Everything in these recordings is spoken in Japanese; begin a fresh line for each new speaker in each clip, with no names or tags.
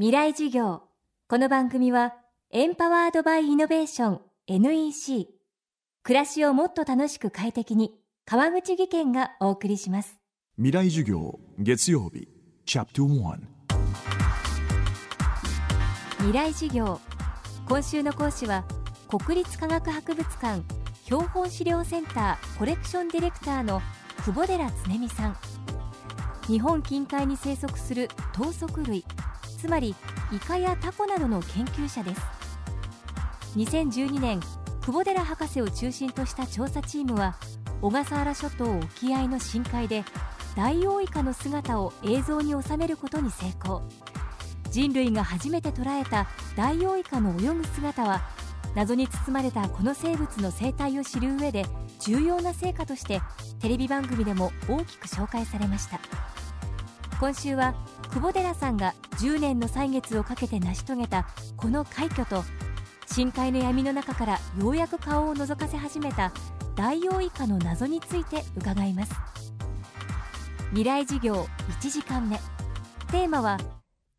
未来授業。この番組はエンパワードバイイノベーション NEC 暮らしをもっと楽しく快適に川口義賢がお送りします。
未来授業月曜日チャプト1
未来授業。今週の講師は国立科学博物館標本資料センターコレクションディレクターの久保寺恒美さん。日本近海に生息する頭足類つまりイカやタコなどの研究者です。2012年久保寺博士を中心とした調査チームは小笠原諸島沖合の深海でダイオウイカの姿を映像に収めることに成功。人類が初めて捉えたダイオウイカの泳ぐ姿は謎に包まれたこの生物の生態を知る上で重要な成果としてテレビ番組でも大きく紹介されました。今週は久保寺さんが10年の歳月をかけて成し遂げたこの快挙と深海の闇の中からようやく顔を覗かせ始めたダイオウイカの謎について伺います。未来授業1時間目。テーマは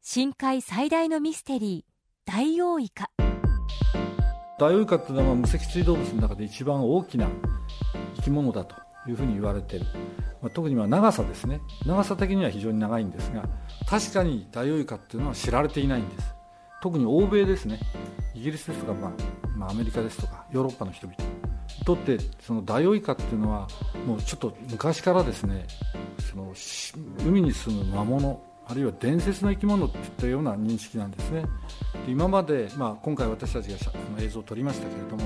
深海最大のミステリーダイオウイカ
ダイオウイカっていうのは無脊椎動物の中で一番大きな生き物だと。いうふうに言われてる、まあ、特には長さですね。長さ的には非常に長いんですが確かにダイオウイカっていうのは知られていないんです。特に欧米ですね。イギリスですとか、まあ、まあ、アメリカですとかヨーロッパの人々。にとってそのダイオウイカっていうのはもうちょっと昔からですねその海に住む魔物あるいは伝説の生き物っていったような認識なんですね。で今まで、まあ、今回私たちが映像を撮りましたけれども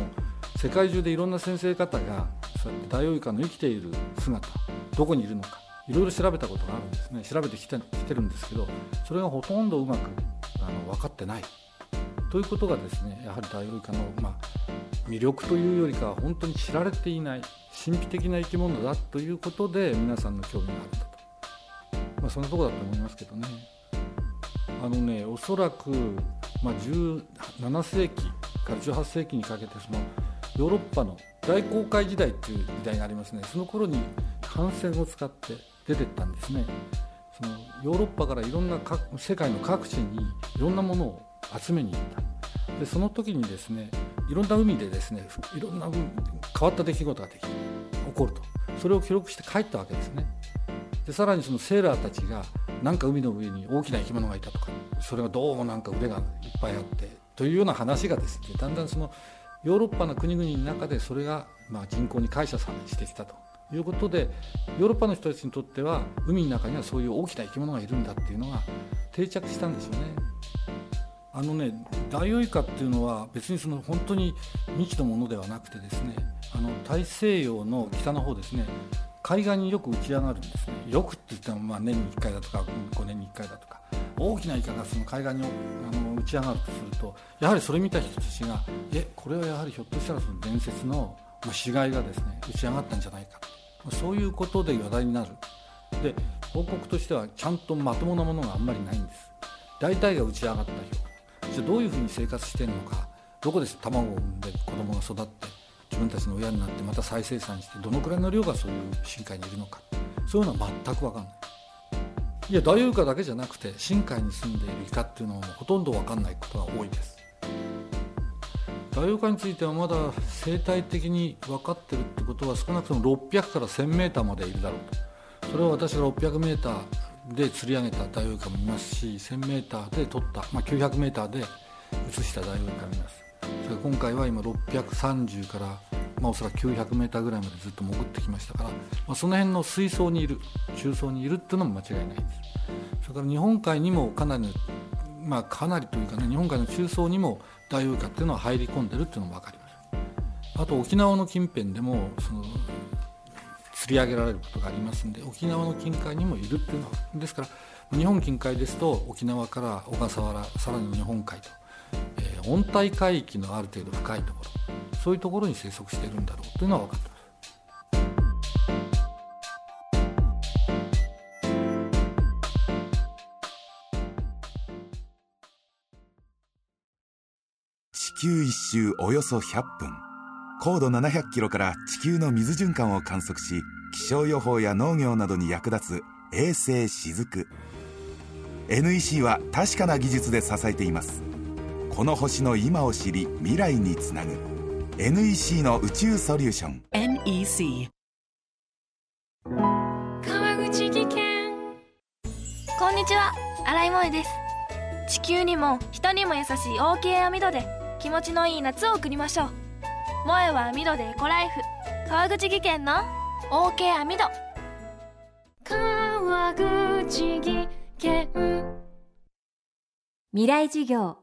世界中でいろんな先生方がそうやってダイオウイカの生きている姿どこにいるのかいろいろ調べたことがあるんですね。調べてきてきてるんですけどそれがほとんどうまくあの分かってない。ということがですねやはりダイオウイカの、まあ、魅力というよりかは本当に知られていない神秘的な生き物だということで皆さんの興味があるんだと、まあ、そんなとこだと思いますけどね。あのねおそらく、まあ、17世紀から18世紀にかけてそのヨーロッパの大航海時代っていう時代がありますね。その頃に艦船を使って出てったんですね。そのヨーロッパからいろんな世界の各地にいろんなものを集めに行った。でその時にですねいろんな海でですねいろんな変わった出来事ができ起こると。それを記録して帰ったわけですね。でさらにそのセーラーたちがなんか海の上に大きな生き物がいたとかそれがどうもなんか腕がいっぱいあってというような話がですねだんだんそのヨーロッパの国々の中でそれがま人口に感謝さしてきたということでヨーロッパの人たちにとっては海の中にはそういう大きな生き物がいるんだっていうのが定着したんですよね。あのねダイオウイカっていうのは別にその本当に未知のものではなくてですねあの大西洋の北の方ですね海岸によく打ち上がるんですね。よくって言ってもまあ年に1回だとか5年に1回だとか大きなイカがその海岸にあの打ち上がるとするとやはりそれ見た人たちがえこれはやはりひょっとしたらその伝説の死骸がですね打ち上がったんじゃないか。そういうことで話題になる。で報告としてはちゃんとまともなものがあんまりないんです。大体が打ち上がったよじゃどういうふうに生活してるのか。どこで卵を産んで子供が育って自分たちの親になってまた再生産してどのくらいの量がそういう深海にいるのか。そういうのは全く分かんない。いやダイオウイカだけじゃなくて深海に住んでいるイカっていうのはほとんど分かんないことが多いです。ダイオウイカについてはまだ生態的に分かってるってことは少なくとも600から 1000m までいるだろうと。それは私が 600m で釣り上げたダイオウイカもいますし 1000m で取った、まあ、900m で移したダイオウイカもいます。今回は今630から、まあ、おそらく 900m ぐらいまでずっと潜ってきましたから、まあ、その辺の水槽にいる中層にいるっていうのも間違いないです。それから日本海にもかなりまあ、かなりというかね日本海の中層にもダイオウイカっていうのは入り込んでるっていうのも分かります。あと沖縄の近辺でもその釣り上げられることがありますんで沖縄の近海にもいるっていうのはですから日本近海ですと沖縄から小笠原さらに日本海と、温帯海域のある程度深いところそういうところに生息しているんだろうというのは分かってます。
地球一周およそ100分。高度700キロから地球の水循環を観測し気象予報や農業などに役立つ衛星しずく NEC は確かな技術で支えています。この星の今を知り未来につなぐ。NEC の宇宙ソリューション。
NEC
川口技研。こんにちは。新井萌です。地球にも人にも優しい OK 網戸で気持ちのいい夏を送りましょう。萌えは網戸でエコライフ。川口技研の OK 網戸川口技研。
未来授業